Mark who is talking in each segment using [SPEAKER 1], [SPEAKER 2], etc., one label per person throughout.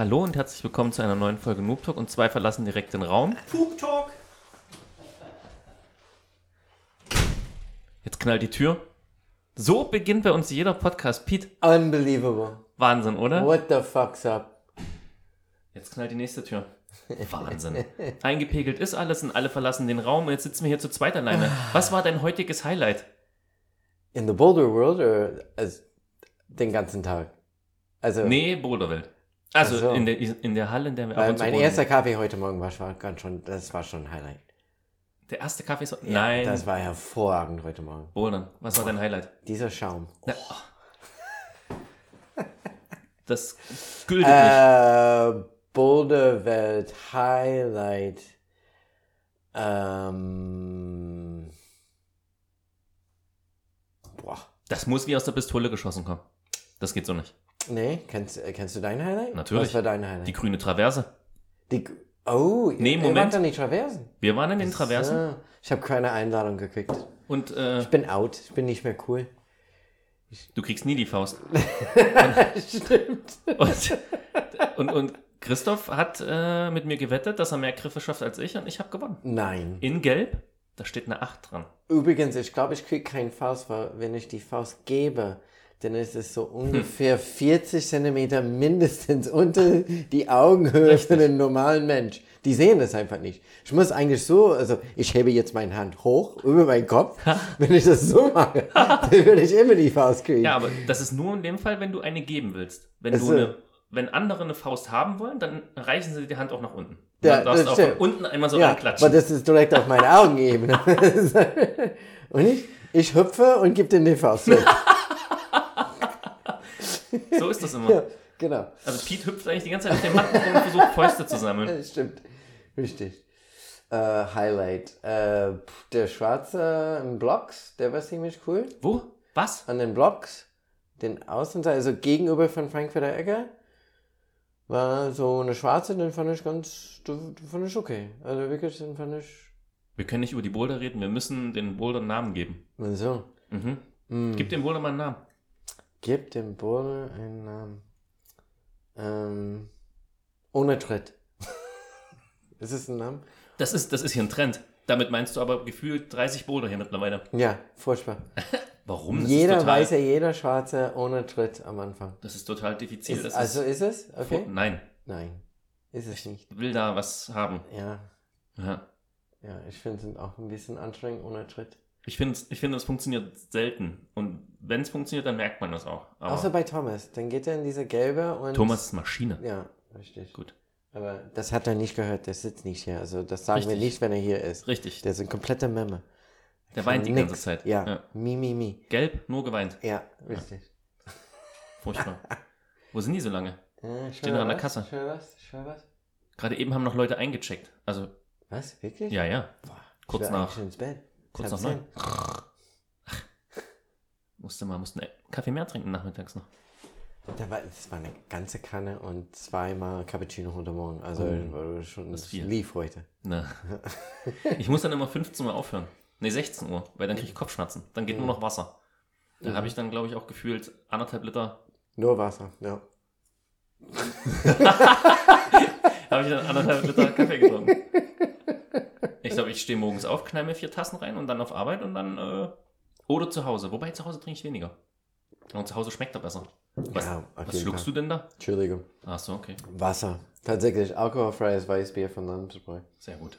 [SPEAKER 1] Hallo und herzlich willkommen zu einer neuen Folge Noob Talk und zwei verlassen direkt den Raum.
[SPEAKER 2] Poop Talk.
[SPEAKER 1] Jetzt knallt die Tür. So beginnt bei uns jeder Podcast. Pete,
[SPEAKER 2] Unbelievable.
[SPEAKER 1] Wahnsinn, oder?
[SPEAKER 2] What the fuck's up?
[SPEAKER 1] Jetzt knallt die nächste Tür. Wahnsinn. Eingepegelt ist alles und alle verlassen den Raum und jetzt sitzen wir hier zu zweit alleine. Was war dein heutiges Highlight?
[SPEAKER 2] In the Boulder World oder also den ganzen Tag? Also,
[SPEAKER 1] Nee, Boulderwelt. Also
[SPEAKER 2] so.
[SPEAKER 1] in, der, in der Halle, in der wir ab
[SPEAKER 2] weil
[SPEAKER 1] und zu
[SPEAKER 2] mein
[SPEAKER 1] bouldern.
[SPEAKER 2] erster Kaffee heute Morgen war schon, ganz schon, das war schon ein Highlight.
[SPEAKER 1] Der erste Kaffee ist...
[SPEAKER 2] Ja,
[SPEAKER 1] Nein,
[SPEAKER 2] Das war hervorragend heute Morgen.
[SPEAKER 1] Bouldern. Was war dein Highlight?
[SPEAKER 2] Dieser Schaum.
[SPEAKER 1] Na, oh. Das nicht.
[SPEAKER 2] Äh, Boulder Welt Highlight. Ähm, boah.
[SPEAKER 1] Das muss wie aus der Pistole geschossen kommen. Das geht so nicht.
[SPEAKER 2] Nee, kennst, äh, kennst du dein Highlight?
[SPEAKER 1] Natürlich.
[SPEAKER 2] Was war dein Highlight?
[SPEAKER 1] Die grüne Traverse.
[SPEAKER 2] Die, oh,
[SPEAKER 1] Nee,
[SPEAKER 2] ihr
[SPEAKER 1] Moment.
[SPEAKER 2] wart doch nicht Traversen.
[SPEAKER 1] Wir waren in den Traversen
[SPEAKER 2] So, ich habe keine Einladung gekriegt.
[SPEAKER 1] und äh,
[SPEAKER 2] Ich bin out. Ich bin nicht mehr cool.
[SPEAKER 1] du kriegst nie die Faust.
[SPEAKER 2] Stimmt.
[SPEAKER 1] Und, und, und Christoph hat äh, mit mir gewettet, dass er mehr Griffe schafft als ich und ich habe gewonnen.
[SPEAKER 2] Nein.
[SPEAKER 1] In Gelb, da steht eine 8 dran.
[SPEAKER 2] Übrigens, ich glaube, ich kriege keinen Faust, weil wenn ich die Faust gebe, dann ist es so ungefähr 40 Zentimeter mindestens unter die Augenhöhe für einen normalen Mensch. Die sehen das einfach nicht. Ich muss eigentlich so, also ich hebe jetzt meine Hand hoch über meinen Kopf. wenn ich das so mache, dann würde ich immer die Faust kriegen.
[SPEAKER 1] Ja, aber das ist nur in dem Fall, wenn du eine geben willst. Wenn,
[SPEAKER 2] Ach
[SPEAKER 1] du eine, wenn andere eine Faust haben wollen, dann reichen sie die Hand auch nach unten.
[SPEAKER 2] Ja,
[SPEAKER 1] dann darfst
[SPEAKER 2] das
[SPEAKER 1] du auch von
[SPEAKER 2] stimmt.
[SPEAKER 1] unten einmal so
[SPEAKER 2] Ja,
[SPEAKER 1] reinklatschen.
[SPEAKER 2] aber das ist direkt auf meine Augenebene. und ich, ich hüpfe und gebe den die Faust zurück.
[SPEAKER 1] So ist das immer.
[SPEAKER 2] ja, genau.
[SPEAKER 1] Also Pete hüpft eigentlich die ganze Zeit auf dem Matten und versucht Fäuste zu sammeln.
[SPEAKER 2] Stimmt. Richtig. Äh, Highlight. Äh, der Schwarze im Blocks, der war ziemlich cool.
[SPEAKER 1] Wo? Was?
[SPEAKER 2] An den Blocks, den Außenseite, also gegenüber von Frankfurter Ecke, war so eine Schwarze, den fand ich ganz, den fand ich okay. Also wirklich, den fand ich,
[SPEAKER 1] Wir können nicht über die Boulder reden, wir müssen den Boulder einen Namen geben.
[SPEAKER 2] so.
[SPEAKER 1] Mhm.
[SPEAKER 2] Mm.
[SPEAKER 1] Gib dem Boulder mal einen Namen.
[SPEAKER 2] Gib dem Boulder einen Namen. Ähm, ohne Tritt. ist es ein Name?
[SPEAKER 1] Das ist, das ist hier ein Trend. Damit meinst du aber gefühlt 30 Boulder hier mittlerweile.
[SPEAKER 2] Ja, furchtbar.
[SPEAKER 1] Warum? Das
[SPEAKER 2] jeder
[SPEAKER 1] total,
[SPEAKER 2] weiß ja, jeder Schwarze ohne Tritt am Anfang.
[SPEAKER 1] Das ist total diffizil.
[SPEAKER 2] Ist, also
[SPEAKER 1] ist,
[SPEAKER 2] ist es? Okay.
[SPEAKER 1] Nein,
[SPEAKER 2] Nein, ist es nicht.
[SPEAKER 1] ich will da was haben.
[SPEAKER 2] Ja,
[SPEAKER 1] Ja.
[SPEAKER 2] ja, ich finde es auch ein bisschen anstrengend ohne Tritt.
[SPEAKER 1] Ich finde, ich finde, es funktioniert selten. Und wenn es funktioniert, dann merkt man das auch. Aber
[SPEAKER 2] Außer bei Thomas. Dann geht er in diese gelbe und.
[SPEAKER 1] Thomas ist Maschine.
[SPEAKER 2] Ja, richtig.
[SPEAKER 1] Gut.
[SPEAKER 2] Aber das hat er nicht gehört, der sitzt nicht hier. Also das sagen wir
[SPEAKER 1] Richtig.
[SPEAKER 2] nicht, wenn er hier ist.
[SPEAKER 1] Richtig.
[SPEAKER 2] Der ist ein kompletter Memme.
[SPEAKER 1] Der weint die
[SPEAKER 2] Nix.
[SPEAKER 1] ganze Zeit.
[SPEAKER 2] Ja.
[SPEAKER 1] ja.
[SPEAKER 2] Mi, mi, mi.
[SPEAKER 1] Gelb, nur geweint.
[SPEAKER 2] Ja, richtig.
[SPEAKER 1] Furchtbar. Wo sind die so lange?
[SPEAKER 2] Äh,
[SPEAKER 1] Stehen an der Kasse.
[SPEAKER 2] Schau was? Schau was?
[SPEAKER 1] Gerade eben haben noch Leute eingecheckt. Also,
[SPEAKER 2] Was? Wirklich?
[SPEAKER 1] ja, ja.
[SPEAKER 2] Boah,
[SPEAKER 1] Kurz nach-
[SPEAKER 2] ins Bett.
[SPEAKER 1] Kurz nach
[SPEAKER 2] zehn.
[SPEAKER 1] Musste mal, mussten Kaffee mehr trinken nachmittags noch.
[SPEAKER 2] Da war, das war eine ganze Kanne und zweimal Cappuccino heute Morgen. Also
[SPEAKER 1] Oh,
[SPEAKER 2] schon
[SPEAKER 1] das viel.
[SPEAKER 2] lief heute.
[SPEAKER 1] Na. Ich muss dann immer 15 Uhr aufhören. Ne, 16 Uhr, weil dann kriege ich Kopfschmerzen. Dann geht nur noch Wasser. Da habe ich dann, glaube ich, auch gefühlt anderthalb Liter.
[SPEAKER 2] Nur Wasser, ja.
[SPEAKER 1] Habe ich dann anderthalb Liter Kaffee getrunken. Ich glaube, ich stehe morgens auf, knall mir vier Tassen rein und dann auf Arbeit und dann. Äh, oder zu Hause. Wobei zu Hause trinke ich weniger. Und zu Hause schmeckt er besser. Was,
[SPEAKER 2] Ja,
[SPEAKER 1] was schluckst
[SPEAKER 2] Fall.
[SPEAKER 1] du denn da?
[SPEAKER 2] Entschuldigung.
[SPEAKER 1] Ach so, okay.
[SPEAKER 2] Wasser. Tatsächlich alkoholfreies Weißbier von Landesbräu.
[SPEAKER 1] Sehr gut.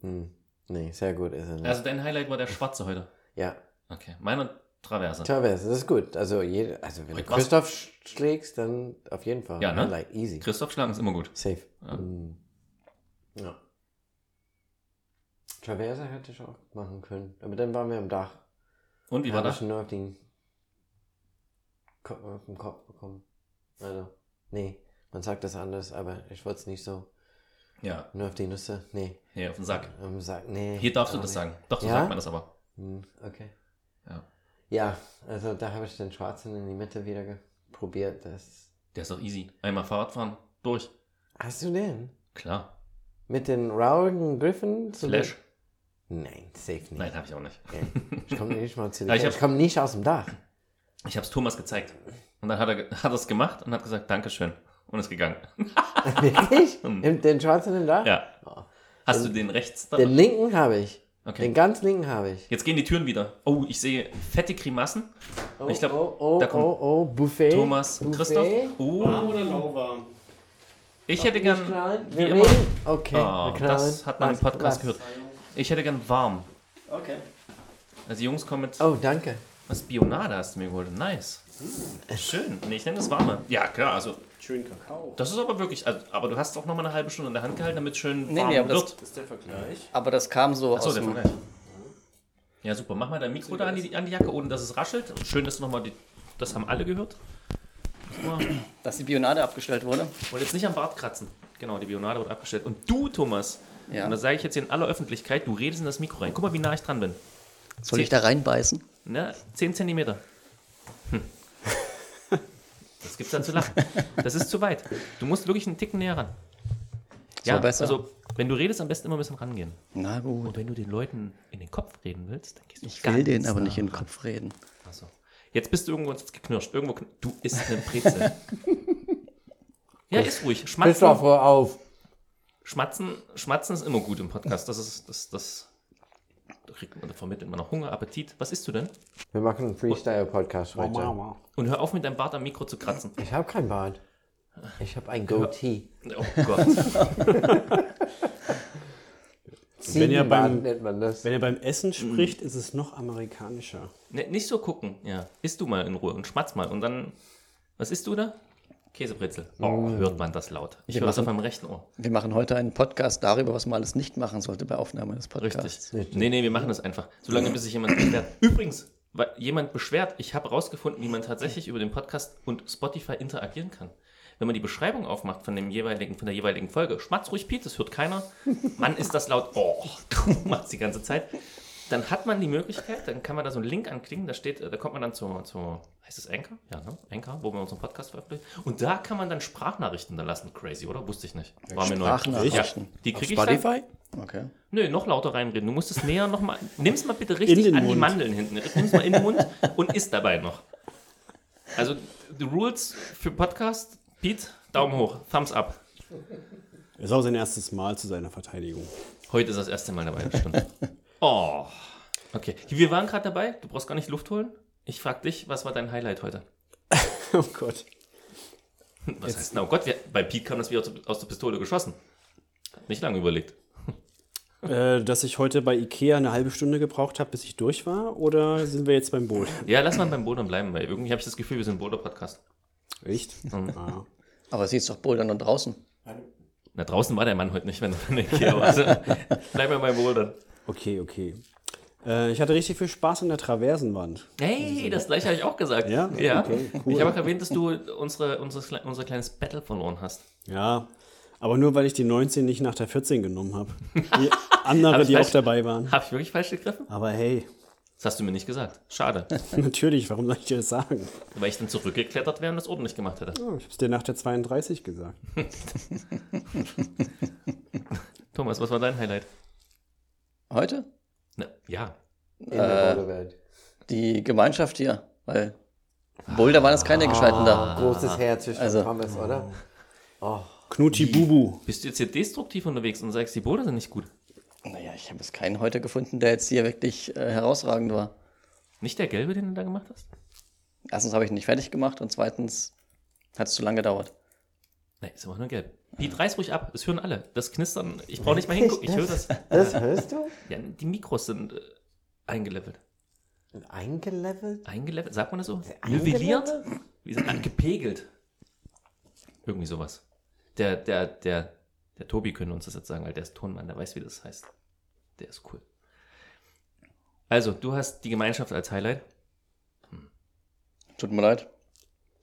[SPEAKER 2] Hm. Nee, sehr gut ist er nicht.
[SPEAKER 1] Also dein Highlight war der Schwarze heute.
[SPEAKER 2] ja.
[SPEAKER 1] Okay. Meiner Traverse.
[SPEAKER 2] Traverse, das ist gut. Also, jede, also wenn
[SPEAKER 1] Heute
[SPEAKER 2] du
[SPEAKER 1] was-
[SPEAKER 2] Christoph sch- schlägst, dann auf jeden Fall.
[SPEAKER 1] Ja, ne?
[SPEAKER 2] Highlight, easy.
[SPEAKER 1] Christoph schlagen ist immer gut.
[SPEAKER 2] Safe.
[SPEAKER 1] Ja.
[SPEAKER 2] Hm. Ja. Traverse hätte ich auch machen können. Aber dann waren wir am Dach.
[SPEAKER 1] Und wie war
[SPEAKER 2] Habe
[SPEAKER 1] das?
[SPEAKER 2] ich nur auf den, Kopf, auf den Kopf bekommen. Also, nee, man sagt das anders, aber ich wollte es nicht so.
[SPEAKER 1] Ja,
[SPEAKER 2] Nur auf die Nüsse, nee.
[SPEAKER 1] hier auf den Sack.
[SPEAKER 2] Ähm, sag, nee.
[SPEAKER 1] Hier darfst du das
[SPEAKER 2] nicht.
[SPEAKER 1] sagen. Doch, so
[SPEAKER 2] Ja?
[SPEAKER 1] sagt man das aber.
[SPEAKER 2] Hm, okay.
[SPEAKER 1] Ja.
[SPEAKER 2] Ja, also da habe ich den Schwarzen in die Mitte wieder probiert. Das.
[SPEAKER 1] Der ist doch easy. Einmal Fahrrad fahren, durch.
[SPEAKER 2] Hast du den?
[SPEAKER 1] Klar.
[SPEAKER 2] Mit den rauen Griffen? zu
[SPEAKER 1] Flash.
[SPEAKER 2] den- Nein, safe nicht.
[SPEAKER 1] Nein, habe ich auch nicht.
[SPEAKER 2] Okay. Ich komme nicht mal zu
[SPEAKER 1] Ja, ich hab-
[SPEAKER 2] Ich komme nicht aus dem Dach.
[SPEAKER 1] Ich habe es Thomas gezeigt. Und dann hat er hat es gemacht und hat gesagt, Dankeschön. und ist gegangen.
[SPEAKER 2] Wirklich? Im- Den schwarzen im Dach?
[SPEAKER 1] Ja. Hast du den rechts da?
[SPEAKER 2] Den linken habe ich.
[SPEAKER 1] Okay.
[SPEAKER 2] Den ganz linken habe ich.
[SPEAKER 1] Jetzt gehen die Türen wieder. Oh, ich sehe fette Grimassen.
[SPEAKER 2] Oh,
[SPEAKER 1] Ich glaub,
[SPEAKER 2] oh, oh,
[SPEAKER 1] da kommt
[SPEAKER 2] oh, oh, Buffet.
[SPEAKER 1] Thomas,
[SPEAKER 2] Buffet.
[SPEAKER 1] Christoph. Oh,
[SPEAKER 3] Oder lauwarm.
[SPEAKER 1] Ich hätte gern.
[SPEAKER 2] Wir
[SPEAKER 1] immer.
[SPEAKER 2] reden. Okay,
[SPEAKER 1] Oh, das hat man im Podcast
[SPEAKER 2] was?
[SPEAKER 1] gehört. Ich hätte gern warm.
[SPEAKER 3] Okay.
[SPEAKER 1] Also die Jungs kommen mit.
[SPEAKER 2] Oh, danke.
[SPEAKER 1] Was Bionade hast du mir geholt? Nice. Schön. Nee, ich nenne das warme. Ja, klar, also
[SPEAKER 3] Schön Kakao.
[SPEAKER 1] das ist aber wirklich. Also, aber du hast auch noch mal eine halbe Stunde in der Hand gehalten, damit es schön
[SPEAKER 4] Nee,
[SPEAKER 1] warm
[SPEAKER 4] nee, aber das-
[SPEAKER 1] wird.
[SPEAKER 3] Das ist der Vergleich.
[SPEAKER 4] Aber das kam so
[SPEAKER 1] Achso,
[SPEAKER 4] aus
[SPEAKER 1] der
[SPEAKER 4] dem...
[SPEAKER 1] Vergleich. Ja, super. Mach mal dein Mikro da an die, an die Jacke, ohne dass es raschelt. Schön, dass du nochmal die. Das haben alle gehört. Mal.
[SPEAKER 4] dass die Bionade abgestellt wurde.
[SPEAKER 1] Wollte jetzt nicht am Bart kratzen. Genau, die Bionade wird abgestellt. Und du, Thomas,
[SPEAKER 4] Ja.
[SPEAKER 1] und das sage ich jetzt hier in aller Öffentlichkeit, du redest in das Mikro rein. Guck mal, wie nah ich dran bin.
[SPEAKER 4] Soll ich da reinbeißen?
[SPEAKER 1] Ne? 10 Zentimeter. Hm. Das gibt's da zu lachen. Das ist zu weit. Du musst wirklich einen Ticken näher ran. Ja,
[SPEAKER 4] besser?
[SPEAKER 1] also wenn du redest, am besten immer ein bisschen rangehen.
[SPEAKER 4] Na gut.
[SPEAKER 1] Und wenn du den Leuten in den Kopf reden willst, dann gehst du
[SPEAKER 4] Ich will denen aber nicht in den. Kopf reden.
[SPEAKER 1] Jetzt bist du irgendwo geknirscht. Irgendwo kn du isst eine Brezel. ja, ist ruhig. Schmatzen,
[SPEAKER 2] Christoph, hör auf.
[SPEAKER 1] Schmatzen, Schmatzen ist immer gut im Podcast. Das ist, das, das, da kriegt man, da vermittelt man noch Hunger, Appetit. Was isst du denn?
[SPEAKER 2] Wir machen einen Freestyle-Podcast heute.
[SPEAKER 3] Wow.
[SPEAKER 1] Und hör auf mit deinem Bart am Mikro zu kratzen.
[SPEAKER 2] Ich habe kein Bart. Ich habe ein Goatee.
[SPEAKER 1] Oh Gott.
[SPEAKER 3] Wenn ihr beim-
[SPEAKER 2] nennt man das.
[SPEAKER 3] Wenn er beim Essen spricht, ist es noch amerikanischer.
[SPEAKER 1] Ne, nicht so gucken. Ja. Isst du mal in Ruhe und schmatz mal. Und dann, was isst du da? Käsebrezel. Oh, hört man das laut. Ich höre das auf meinem rechten Ohr.
[SPEAKER 4] Wir machen heute einen Podcast darüber, was man alles nicht machen sollte bei Aufnahme des Podcasts.
[SPEAKER 1] Richtig. Nee, nee, wir machen das einfach. Solange bis sich jemand beschwert. Übrigens, weil jemand beschwert, ich habe herausgefunden, wie man tatsächlich über den Podcast und Spotify interagieren kann. Wenn man die Beschreibung aufmacht von, dem jeweiligen, von der jeweiligen Folge, schmatz ruhig Piet, das hört keiner. Mann, ist das laut. Oh, macht's die ganze Zeit. Dann hat man die Möglichkeit, dann kann man da so einen Link anklicken, da steht, da kommt man dann zu, zu heißt es Anchor? Ja, ne? Anchor, wo wir unseren Podcast veröffentlichen. Und da kann man dann Sprachnachrichten da lassen. Crazy, oder? Wusste ich nicht. War mir neu.
[SPEAKER 4] Sprachnachrichten?
[SPEAKER 1] Ja, die kriege ich dann.
[SPEAKER 3] Spotify?
[SPEAKER 4] Okay.
[SPEAKER 1] Nö, noch lauter reinreden. Du musst es näher nochmal. Nimm's mal bitte richtig an die
[SPEAKER 3] Mund.
[SPEAKER 1] Mandeln hinten. Nimm's mal in den Mund und isst dabei noch. Also, the rules für Podcast. Pete, Daumen hoch, Thumbs up.
[SPEAKER 3] Ist auch sein erstes Mal zu seiner Verteidigung.
[SPEAKER 1] Heute ist das erste Mal dabei, das stimmt. Oh. Okay. Wir waren gerade dabei. Du brauchst gar nicht Luft holen. Ich frag dich, was war dein Highlight heute?
[SPEAKER 3] Oh Gott.
[SPEAKER 1] Was heißt, na oh Gott, wir, bei Pete kam das wie aus, der Pistole geschossen. Hat nicht lange überlegt.
[SPEAKER 3] Äh, dass ich heute bei Ikea eine halbe Stunde gebraucht habe, bis ich durch war? Oder sind wir jetzt beim Boot?
[SPEAKER 1] Ja, lass mal beim Bouldern bleiben, weil irgendwie habe ich das Gefühl, wir sind ein Boulder-Podcast.
[SPEAKER 3] Echt?
[SPEAKER 4] Aber sie ist doch Bouldern und draußen.
[SPEAKER 1] Na, draußen war der Mann heute nicht, wenn er in der Ikea war. Also, bleib mal beim Bouldern.
[SPEAKER 3] Okay, okay. Äh, ich hatte richtig viel Spaß an der Traversenwand.
[SPEAKER 1] Hey, das gleiche habe ich auch gesagt.
[SPEAKER 3] Ja?
[SPEAKER 1] ja.
[SPEAKER 3] Okay, cool.
[SPEAKER 1] Ich habe auch erwähnt, dass du unsere, unsere, unser kleines Battle verloren hast.
[SPEAKER 3] Ja, aber nur weil ich die 19 nicht nach der 14 genommen habe. Die andere,
[SPEAKER 1] Hab
[SPEAKER 3] die auch
[SPEAKER 1] falsch-
[SPEAKER 3] dabei waren.
[SPEAKER 1] Habe ich wirklich falsch gegriffen?
[SPEAKER 3] Aber hey,
[SPEAKER 1] Das hast du mir nicht gesagt. Schade.
[SPEAKER 3] natürlich, warum soll ich dir das sagen?
[SPEAKER 1] Weil ich dann zurückgeklettert wäre und das ordentlich gemacht hätte.
[SPEAKER 3] Oh, ich habe es dir nach der 32 gesagt.
[SPEAKER 1] Thomas, was war dein Highlight?
[SPEAKER 4] Heute?
[SPEAKER 1] Na, ja.
[SPEAKER 2] In der Boulderwelt.
[SPEAKER 4] Die Gemeinschaft hier. Weil Boulder waren jetzt keine Gescheiten da.
[SPEAKER 2] Großes Herz zwischen
[SPEAKER 4] Also-
[SPEAKER 2] Pommes, oder?
[SPEAKER 3] Knuti Bubu.
[SPEAKER 1] Bist du jetzt hier destruktiv unterwegs und sagst, die Boulder sind nicht gut?
[SPEAKER 4] Ich habe jetzt keinen heute gefunden, der jetzt hier wirklich äh, herausragend war.
[SPEAKER 1] Nicht der gelbe, den du da gemacht hast?
[SPEAKER 4] Erstens habe ich ihn nicht fertig gemacht und zweitens hat es zu lange gedauert.
[SPEAKER 1] Nein, ist aber nur gelb. Piet, reiß ruhig ab. Das hören alle. Das Knistern. Ich brauche nicht mal hingucken. Ich höre das.
[SPEAKER 2] Das hörst du?
[SPEAKER 1] Ja, die Mikros sind äh, eingelevelt.
[SPEAKER 2] Eingelevelt?
[SPEAKER 1] Eingelevelt? Sagt man das so? Nivelliert? Wie sind an- gepegelt? Irgendwie sowas. Der, der, der, der Tobi könnte uns das jetzt sagen, weil der ist Tonmann, der weiß, wie das heißt. Der ist cool. Also, du hast die Gemeinschaft als Highlight.
[SPEAKER 4] Tut mir leid.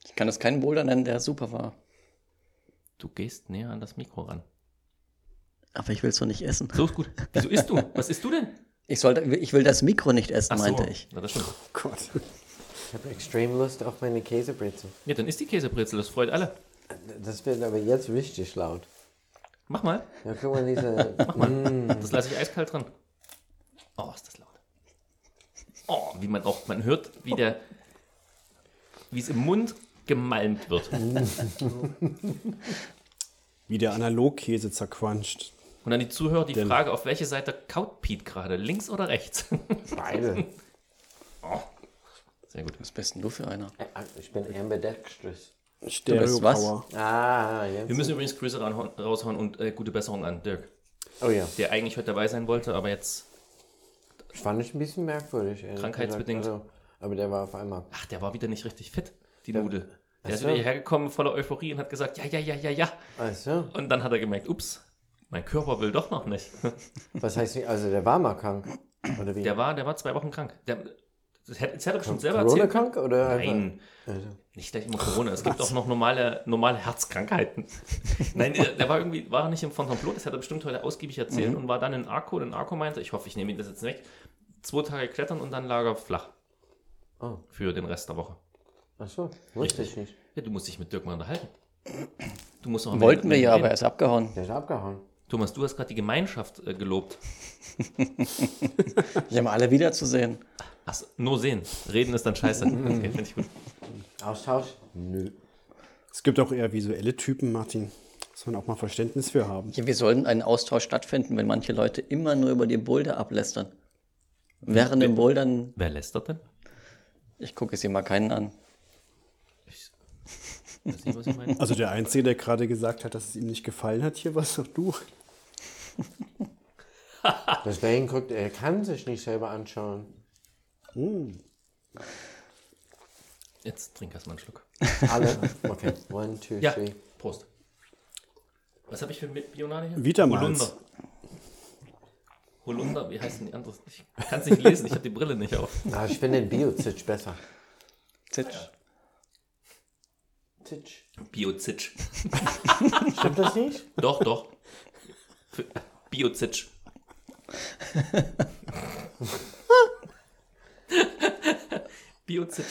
[SPEAKER 4] Ich kann es keinen Boulder nennen, der super war.
[SPEAKER 1] Du gehst näher an das Mikro ran.
[SPEAKER 4] Aber ich will es doch nicht essen.
[SPEAKER 1] So ist gut. Wieso isst du? Was isst du denn?
[SPEAKER 4] Ich, sollte, ich will das Mikro nicht essen,
[SPEAKER 1] Ach so.
[SPEAKER 4] meinte ich.
[SPEAKER 1] Na, das stimmt.
[SPEAKER 3] Gott.
[SPEAKER 2] Ich habe extrem Lust auf meine Käsebrezel.
[SPEAKER 1] Ja, dann isst die Käsebrezel, das freut alle.
[SPEAKER 2] Das wird aber jetzt richtig laut.
[SPEAKER 1] Mach mal.
[SPEAKER 2] Ja, guck mal, diese.
[SPEAKER 1] Mach mal. Das lasse ich eiskalt dran. Oh, ist das laut. Oh, wie man auch, man hört, wie der, wie es im Mund gemalmt wird.
[SPEAKER 3] Wie der Analogkäse zerquanscht.
[SPEAKER 1] Und dann die Zuhörer die
[SPEAKER 3] Denn-
[SPEAKER 1] Frage, auf welche Seite kaut Pete gerade? Links oder rechts?
[SPEAKER 2] Beide.
[SPEAKER 1] Sehr gut.
[SPEAKER 4] Was bist denn du für einer?
[SPEAKER 2] Äh, Ich bin ambidextrous.
[SPEAKER 3] Stereo
[SPEAKER 4] was?
[SPEAKER 3] Power.
[SPEAKER 2] Ah, jetzt.
[SPEAKER 1] Wir müssen übrigens Grüße raushauen und äh, gute Besserung an Dirk,
[SPEAKER 2] Oh ja.
[SPEAKER 1] der eigentlich heute dabei sein wollte, aber jetzt,
[SPEAKER 2] fand ich ein bisschen merkwürdig. ehrlich
[SPEAKER 1] Krankheitsbedingt.
[SPEAKER 2] Also, aber der war auf einmal.
[SPEAKER 1] ach, der war wieder nicht richtig fit, die Nudel. Der ist
[SPEAKER 2] so.
[SPEAKER 1] wieder hierher gekommen voller Euphorie und hat gesagt, ja, ja, ja, ja, ja.
[SPEAKER 2] Also,
[SPEAKER 1] Und dann hat er gemerkt, ups, mein Körper will doch noch nicht.
[SPEAKER 2] was heißt? Also, der war mal krank. Oder wie?
[SPEAKER 1] Der war, der war zwei Wochen krank. Der, das hätte, er bestimmt selber erzählt.
[SPEAKER 2] Corona-krank oder?
[SPEAKER 1] Nein,
[SPEAKER 2] Also,
[SPEAKER 1] nicht gleich immer Corona. Es gibt auch noch normale, normale Herzkrankheiten. Nein, der, war irgendwie, war nicht im Fontainebleau, das hat er bestimmt heute ausgiebig erzählt
[SPEAKER 2] Mhm.
[SPEAKER 1] und war dann in Arco. Und Arco meinte, ich hoffe, ich nehme ihn das jetzt weg, zwei Tage klettern und dann Lager flach.
[SPEAKER 2] Oh.
[SPEAKER 1] Für den Rest der Woche.
[SPEAKER 2] ach so, wusste ich nicht.
[SPEAKER 1] Ja, du musst dich mit Dirk mal unterhalten. Du musst auch
[SPEAKER 4] Wollten wir ja, aber er ist abgehauen.
[SPEAKER 2] Der ist abgehauen.
[SPEAKER 1] Thomas, du hast gerade die Gemeinschaft äh, gelobt.
[SPEAKER 4] Ich habe alle wiederzusehen.
[SPEAKER 1] Ach, nur sehen. Reden ist dann scheiße. Okay, finde ich gut.
[SPEAKER 2] Austausch? Nö.
[SPEAKER 3] Es gibt auch eher visuelle Typen, Martin. Muss man auch mal Verständnis für haben.
[SPEAKER 4] Ja, wir sollten einen Austausch stattfinden, wenn manche Leute immer nur über die Boulder ablästern. Während dem Bouldern,
[SPEAKER 1] Wer lästert denn?
[SPEAKER 4] ich gucke sie mal keinen an.
[SPEAKER 1] Ich nicht.
[SPEAKER 3] Also der Einzige, der gerade gesagt hat, dass es ihm nicht gefallen hat, hier warst doch du.
[SPEAKER 2] Deswegen guckt, er kann sich nicht selber anschauen.
[SPEAKER 1] Jetzt trink erst mal einen Schluck.
[SPEAKER 2] Alle? Okay, one, two,
[SPEAKER 1] Ja,
[SPEAKER 2] three.
[SPEAKER 1] Prost. Was habe ich für Bionade hier?
[SPEAKER 3] Vitamalz.
[SPEAKER 1] Holunder. Holunder, wie heißt denn die andere? Ich kann es nicht lesen, ich habe die Brille nicht auf.
[SPEAKER 2] Ah, ich finde den Biozitsch besser.
[SPEAKER 4] Zitsch.
[SPEAKER 2] Zitsch.
[SPEAKER 1] Biozitsch.
[SPEAKER 2] Stimmt das nicht?
[SPEAKER 1] Doch, doch. Biozitsch. Biozitsch.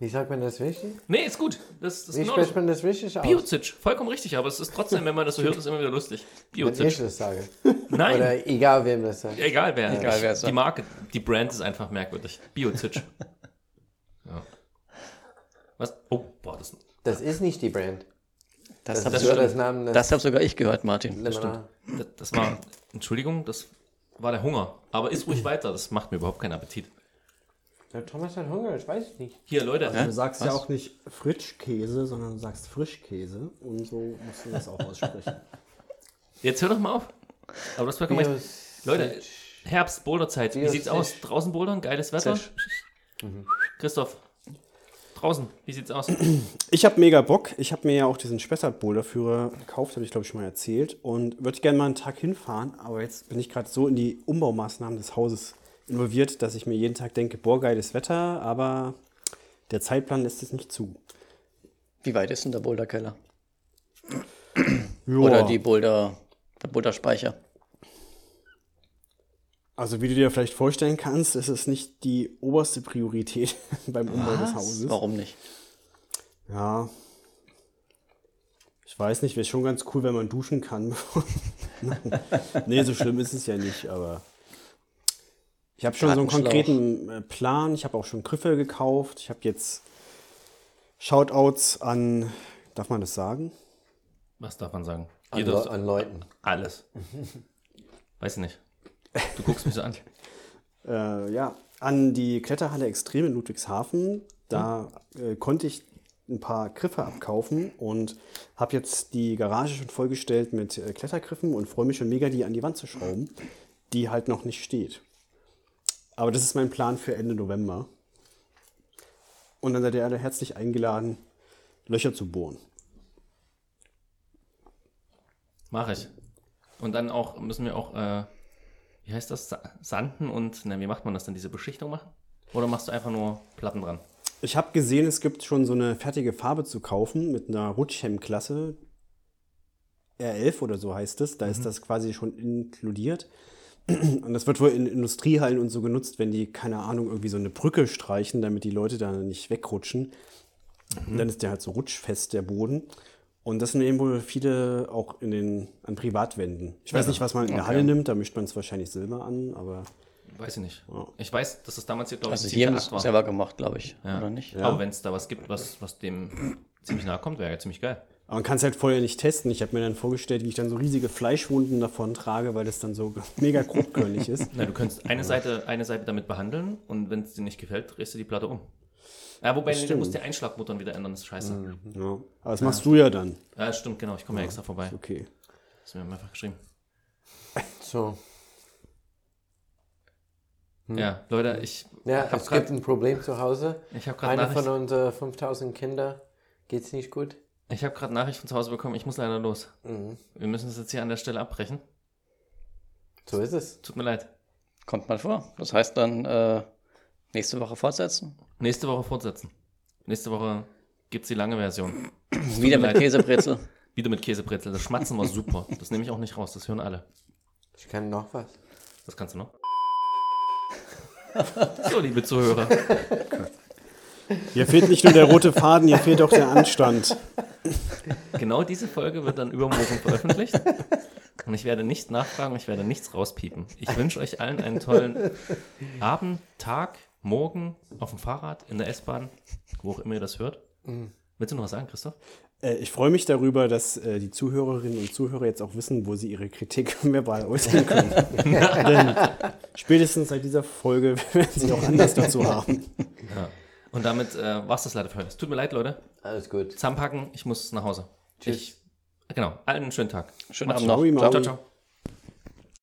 [SPEAKER 2] Wie sagt man das richtig?
[SPEAKER 1] Nee, ist gut. Das, das ist
[SPEAKER 2] Wie
[SPEAKER 1] genau
[SPEAKER 2] spricht man das richtig aus?
[SPEAKER 1] Biozitsch. Vollkommen richtig, aber es ist trotzdem, wenn man das so hört, ist immer wieder lustig.
[SPEAKER 2] Wenn ich das sage.
[SPEAKER 1] Nein.
[SPEAKER 2] Oder egal wem das sagt.
[SPEAKER 1] Egal wer.
[SPEAKER 4] Egal, wer es
[SPEAKER 1] die
[SPEAKER 4] sagt.
[SPEAKER 1] Marke, die Brand ist einfach merkwürdig. Biozitsch. ja. Was? Oh, boah, das
[SPEAKER 2] Das ist nicht die Brand.
[SPEAKER 4] Das,
[SPEAKER 2] Das,
[SPEAKER 4] habe
[SPEAKER 2] ist
[SPEAKER 1] stimmt.
[SPEAKER 2] nur das Name des
[SPEAKER 4] das hab sogar ich gehört, Martin.
[SPEAKER 1] Das, das war, Entschuldigung, das war der Hunger. Aber isst ruhig weiter, das macht mir überhaupt keinen Appetit.
[SPEAKER 2] Der Thomas hat Hunger, ich weiß es nicht.
[SPEAKER 1] Hier, Leute,
[SPEAKER 3] Du sagst ja auch nicht Fritschkäse, sondern du sagst Frischkäse. Und so musst du das auch aussprechen.
[SPEAKER 1] jetzt hör doch mal auf. Aber das war.
[SPEAKER 2] Biozitsch.
[SPEAKER 1] Leute, Herbst, Boulderzeit. Wie sieht's aus? Draußen bouldern, geiles Wetter. Christoph, draußen, wie sieht's aus?
[SPEAKER 3] Ich habe mega Bock. Ich habe mir ja auch diesen Spessart-Boulderführer gekauft, habe ich glaube ich schon mal erzählt. Und würde gerne mal einen Tag hinfahren. Aber jetzt bin ich gerade so in die Umbaumaßnahmen des Hauses involviert, dass ich mir jeden Tag denke, boah, geiles Wetter. Aber der Zeitplan lässt es nicht zu.
[SPEAKER 4] Wie weit ist denn der Boulderkeller? Oder die Boulder, der Boulderspeicher?
[SPEAKER 3] Also wie du dir vielleicht vorstellen kannst, ist es nicht die oberste Priorität beim Umbau des Hauses.
[SPEAKER 4] Warum nicht?
[SPEAKER 3] Ja. Ich weiß nicht, wäre schon ganz cool, wenn man duschen kann. nee, so schlimm ist es ja nicht, aber ich habe schon so einen konkreten äh, Plan. Ich habe auch schon Griffe gekauft. Ich habe jetzt Shoutouts an, darf man das sagen?
[SPEAKER 1] Was darf man sagen?
[SPEAKER 2] An, Le an Leuten.
[SPEAKER 1] alles. Weiß ich nicht. Du guckst mich so an.
[SPEAKER 3] Äh, ja, an die Kletterhalle Extrem in Ludwigshafen. Da äh, konnte ich ein paar Griffe abkaufen und habe jetzt die Garage schon vollgestellt mit äh, Klettergriffen und freue mich schon mega, die an die Wand zu schrauben, die halt noch nicht steht. Aber das ist mein Plan für Ende November. Und dann seid ihr alle herzlich eingeladen, Löcher zu bohren.
[SPEAKER 1] Mache ich. Und dann auch müssen wir auch, äh, wie heißt das, Sa Sanden und, ne, wie macht man das denn, diese Beschichtung machen? Oder machst du einfach nur Platten dran?
[SPEAKER 3] Ich habe gesehen, es gibt schon so eine fertige Farbe zu kaufen mit einer Rutschhemmklasse. R11 oder so heißt es. Da ist das quasi schon inkludiert. Und das wird wohl in Industriehallen und so genutzt, wenn die, keine Ahnung, irgendwie so eine Brücke streichen, damit die Leute da nicht wegrutschen. Und dann ist der halt so rutschfest, der Boden. Und das nehmen wohl viele auch in den, an Privatwänden. Ich weiß nicht, was man in der Halle nimmt, da mischt man es wahrscheinlich Silber an, aber
[SPEAKER 1] Weiß ich nicht. Ich weiß, dass es damals hier, glaube ich,
[SPEAKER 4] Also hier haben es selber gemacht, glaube ich.
[SPEAKER 1] Ja.
[SPEAKER 4] Oder nicht?
[SPEAKER 1] Aber wenn es da was gibt, was, was dem ziemlich nahe kommt, wäre ja ziemlich geil.
[SPEAKER 3] Aber man kann es halt vorher nicht testen. Ich habe mir dann vorgestellt, wie ich dann so riesige Fleischwunden davon trage, weil das dann so mega grobkörnig ist.
[SPEAKER 1] Na, du könntest eine Seite, eine Seite damit behandeln und wenn es dir nicht gefällt, drehst du die Platte um. Ja, wobei, nee, du musst die Einschlagmuttern wieder ändern, das ist scheiße.
[SPEAKER 3] Ja. Aber das machst du ja dann.
[SPEAKER 1] Ja, stimmt, genau, ich komme ja extra vorbei.
[SPEAKER 3] Okay.
[SPEAKER 1] Das ist mir einfach geschrieben.
[SPEAKER 2] So.
[SPEAKER 1] Ja, Leute, ich
[SPEAKER 2] Ja,
[SPEAKER 1] hab
[SPEAKER 2] es
[SPEAKER 1] grad-
[SPEAKER 2] gibt ein Problem zu Hause.
[SPEAKER 1] Ich habe gerade
[SPEAKER 2] Einer
[SPEAKER 1] Nachricht,
[SPEAKER 2] von unseren 5000 Kindern geht's nicht gut.
[SPEAKER 1] ich hab grad Nachricht von zu Hause bekommen, ich muss leider los.
[SPEAKER 2] Mhm.
[SPEAKER 1] Wir müssen es jetzt hier an der Stelle abbrechen.
[SPEAKER 2] So ist es.
[SPEAKER 1] Tut mir leid.
[SPEAKER 4] Kommt mal vor. Das heißt dann äh, nächste Woche fortsetzen.
[SPEAKER 1] Nächste Woche fortsetzen. Nächste Woche gibt's die lange Version.
[SPEAKER 4] Wieder mit. Käsebrezel.
[SPEAKER 1] Wieder mit Käsebrezel. Das Schmatzen war super. Das nehme ich auch nicht raus, das hören alle.
[SPEAKER 2] Ich kann noch was.
[SPEAKER 1] Was kannst du noch? So, liebe Zuhörer.
[SPEAKER 3] Hier fehlt nicht nur der rote Faden, hier fehlt auch der Anstand.
[SPEAKER 1] Genau diese Folge wird dann übermorgen veröffentlicht. Und ich werde nicht nachfragen, ich werde nichts rauspiepen. Ich wünsche euch allen einen tollen Abend, Tag, Morgen, auf dem Fahrrad, in der S-Bahn, wo auch immer ihr das hört. Willst du noch was sagen, Christoph?
[SPEAKER 3] Äh, ich freue mich darüber, dass äh, die Zuhörerinnen und Zuhörer jetzt auch wissen, wo sie ihre Kritik verbal äußern können. Denn spätestens seit dieser Folge werden sie auch Anlass dazu haben.
[SPEAKER 1] Ja. Und damit äh, war es das leider für heute. Es tut mir leid, Leute.
[SPEAKER 2] Alles gut.
[SPEAKER 1] Zusammenpacken, ich muss nach Hause.
[SPEAKER 2] Tschüss.
[SPEAKER 1] Ich, genau, allen einen schönen Tag.
[SPEAKER 4] Schönen Abend noch. Ciao.
[SPEAKER 1] Ciao, ciao.